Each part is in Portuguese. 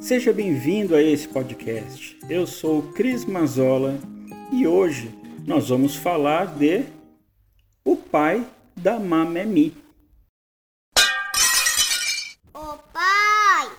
Seja bem-vindo a esse podcast. Eu sou o Cris Mazola e hoje nós vamos falar de o pai da Mamemi. O pai!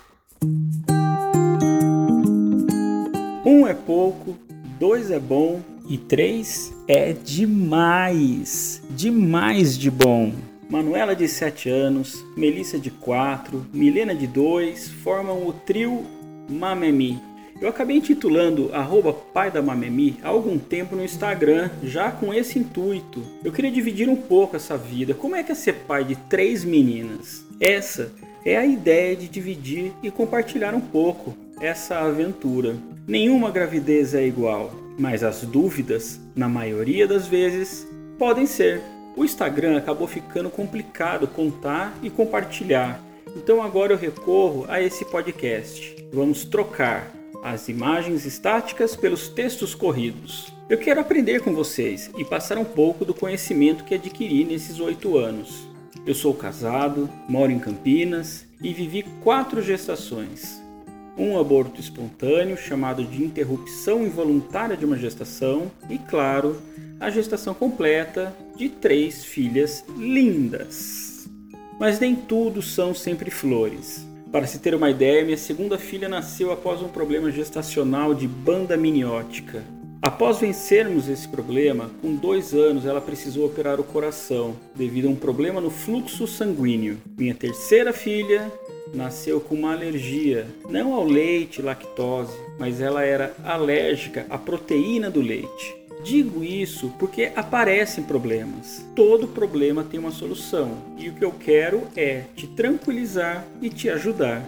Um é pouco, dois é bom e três é demais. Demais de bom. Manuela de 7 anos, Melissa de 4, Milena de 2 formam o trio Mamemi. Eu acabei intitulando arroba pai da Mamemi há algum tempo no Instagram, já com esse intuito. Eu queria dividir um pouco essa vida. Como é que é ser pai de três meninas? Essa é a ideia de dividir e compartilhar um pouco essa aventura. Nenhuma gravidez é igual, mas as dúvidas, na maioria das vezes, podem ser. O Instagram acabou ficando complicado contar e compartilhar. Então agora eu recorro a esse podcast. Vamos trocar as imagens estáticas pelos textos corridos. Eu quero aprender com vocês e passar um pouco do conhecimento que adquiri nesses oito anos. Eu sou casado, moro em Campinas e vivi quatro gestações. Um aborto espontâneo, chamado de interrupção involuntária de uma gestação, e, claro, a gestação completa de três filhas lindas. Mas nem tudo são sempre flores. Para se ter uma ideia, minha segunda filha nasceu após um problema gestacional de banda miniótica. Após vencermos esse problema, com dois anos ela precisou operar o coração devido a um problema no fluxo sanguíneo. Minha terceira filha nasceu com uma alergia, não ao leite, lactose, mas ela era alérgica à proteína do leite. Digo isso porque aparecem problemas. Todo problema tem uma solução e o que eu quero é te tranquilizar e te ajudar.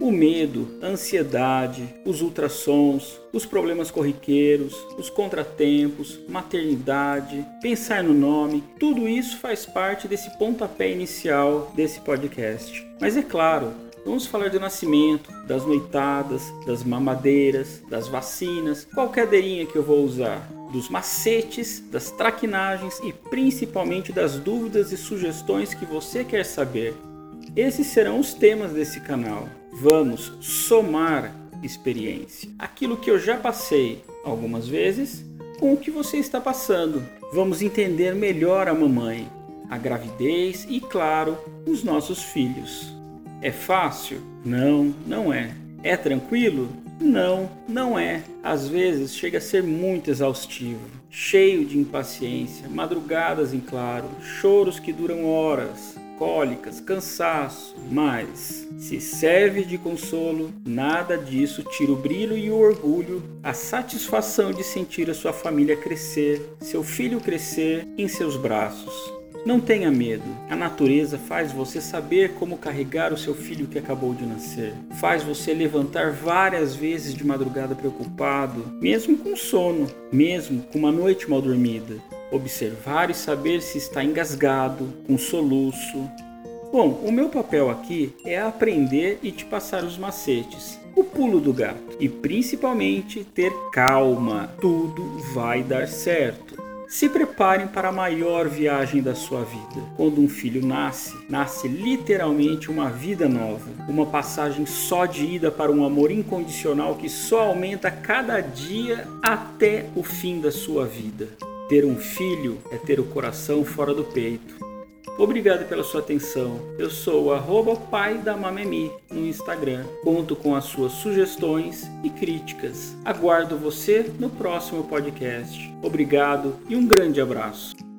O medo, a ansiedade, os ultrassons, os problemas corriqueiros, os contratempos, maternidade, pensar no nome, tudo isso faz parte desse pontapé inicial desse podcast. Mas é claro, Vamos falar do nascimento, das noitadas, das mamadeiras, das vacinas, qual cadeirinha que eu vou usar, dos macetes, das traquinagens e principalmente das dúvidas e sugestões que você quer saber. Esses serão os temas desse canal. Vamos somar experiência. Aquilo que eu já passei algumas vezes com o que você está passando. Vamos entender melhor a mamãe, a gravidez e, claro, os nossos filhos. É fácil? Não, não é. É tranquilo? Não, não é. Às vezes chega a ser muito exaustivo, cheio de impaciência, madrugadas em claro, choros que duram horas, cólicas, cansaço, mas se serve de consolo, nada disso tira o brilho e o orgulho, a satisfação de sentir a sua família crescer, seu filho crescer em seus braços. Não tenha medo. A natureza faz você saber como carregar o seu filho que acabou de nascer. Faz você levantar várias vezes de madrugada preocupado, mesmo com sono, mesmo com uma noite mal dormida. Observar e saber se está engasgado, com soluço. Bom, o meu papel aqui é aprender e te passar os macetes o pulo do gato e principalmente ter calma. Tudo vai dar certo. Se preparem para a maior viagem da sua vida. Quando um filho nasce, nasce literalmente uma vida nova, uma passagem só de ida para um amor incondicional que só aumenta cada dia até o fim da sua vida. Ter um filho é ter o coração fora do peito. Obrigado pela sua atenção. Eu sou o pai da Mamemi no Instagram. Conto com as suas sugestões e críticas. Aguardo você no próximo podcast. Obrigado e um grande abraço.